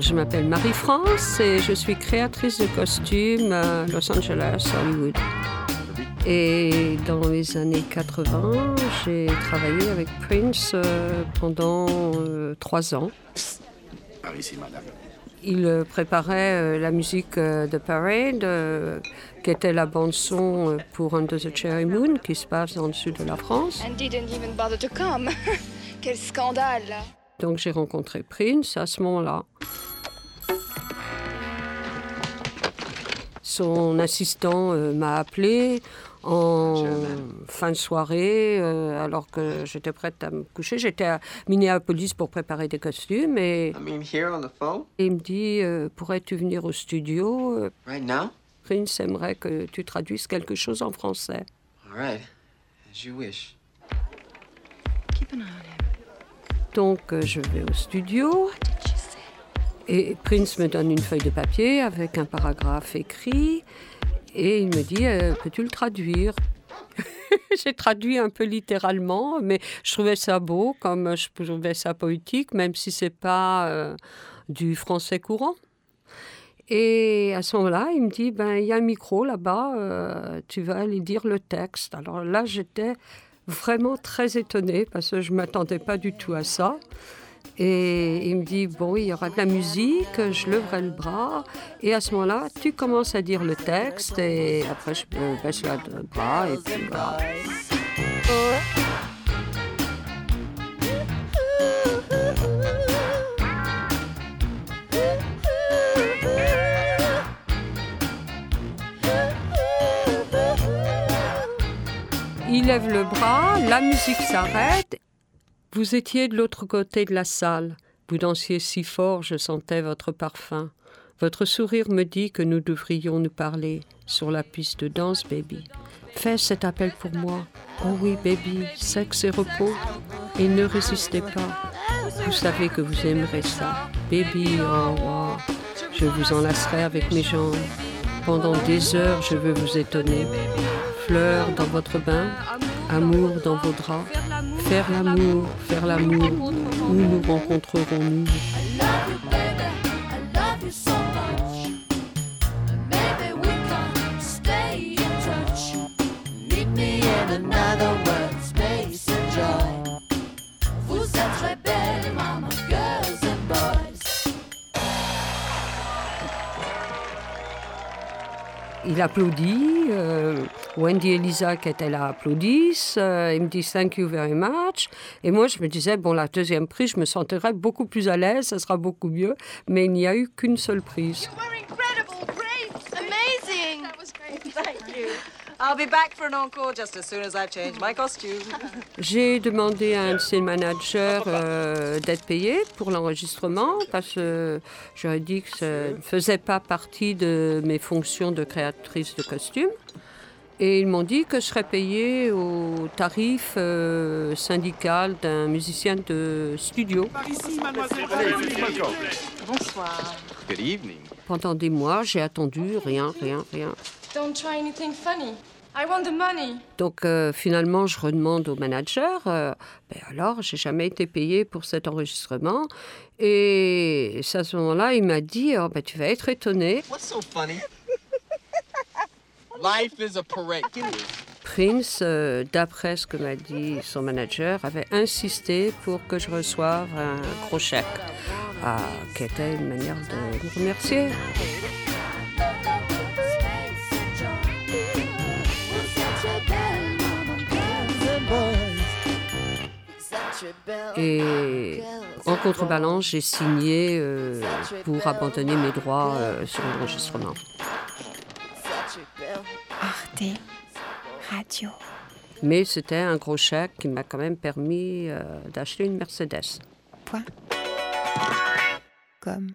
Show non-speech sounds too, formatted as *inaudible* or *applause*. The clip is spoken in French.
Je m'appelle Marie-France et je suis créatrice de costumes à Los Angeles, Hollywood. Et dans les années 80, j'ai travaillé avec Prince euh, pendant euh, trois ans. Par ici, madame. Il euh, préparait euh, la musique euh, de Parade, qui était la bande-son euh, pour Under the Cherry Moon, qui se passe dans le sud de la France. And didn't even bother to come. *laughs* Quel scandale. Donc j'ai rencontré Prince à ce moment-là. Son assistant m'a appelé en fin de soirée, euh, alors que j'étais prête à me coucher. J'étais à Minneapolis pour préparer des costumes et I mean, here on the phone? il me dit euh, Pourrais-tu venir au studio Euh, Right now? Prince aimerait que tu traduises quelque chose en français. All right. As you wish. Keep an eye on him. Donc euh, je vais au studio et Prince me donne une feuille de papier avec un paragraphe écrit et il me dit euh, peux-tu le traduire? *laughs* J'ai traduit un peu littéralement, mais je trouvais ça beau, comme je trouvais ça poétique, même si c'est pas euh, du français courant. Et à ce moment-là, il me dit ben il y a un micro là-bas, euh, tu vas aller dire le texte. Alors là, j'étais vraiment très étonnée parce que je m'attendais pas du tout à ça. Et il me dit, bon, il y aura de la musique, je leverai le bras. Et à ce moment-là, tu commences à dire le texte et après, je baisse le bras et puis voilà. Il lève le bras, la musique s'arrête. Vous étiez de l'autre côté de la salle. Vous dansiez si fort, je sentais votre parfum. Votre sourire me dit que nous devrions nous parler sur la piste de danse, baby. Fais cet appel pour moi. Oh oui, baby, sexe et repos. Et ne résistez pas. Vous savez que vous aimerez ça. Baby, oh, oh. Je vous enlacerai avec mes jambes. Pendant des heures, je veux vous étonner. Fleurs dans votre bain, amour dans vos draps. Faire l'amour, faire l'amour. Où nous rencontrerons-nous? Another word, space and joy. Vous êtes très belles, mama, Il applaudit. euh, Wendy et Lisa qui étaient là applaudissent. euh, il me dit thank you very much. Et moi, je me disais, bon, la deuxième prise, je me sentirais beaucoup plus à l'aise, ça sera beaucoup mieux. Mais il n'y a eu qu'une seule prise. We're incredible, great, amazing. That was great. Thank you. I'll be back for an encore just as soon as I've changed my costume. *laughs* J'ai demandé à un de ses managers euh, d'être payé pour l'enregistrement parce que j'aurais dit que ça ne faisait pas partie de mes fonctions de créatrice de costumes. Et ils m'ont dit que je serais payée au tarif euh, syndical d'un musicien de studio. Par ici, mademoiselle. Bonsoir. Good evening. Pendant des mois, j'ai attendu rien, rien, rien. Don't try anything funny. I want the money. Donc euh, finalement, je redemande au manager, euh, ben alors, j'ai jamais été payé pour cet enregistrement. Et à ce moment-là, il m'a dit, oh, ben, tu vas être étonné. What's so funny? Life is a parade. Prince, euh, d'après ce que m'a dit son manager, avait insisté pour que je reçoive un gros chèque, ah, qui était une manière de me remercier. Et en contrebalance, j'ai signé euh, pour abandonner mes droits euh, sur l'enregistrement. Arte Radio. Mais c'était un gros chèque qui m'a quand même permis euh, d'acheter une Mercedes. Point. Comme.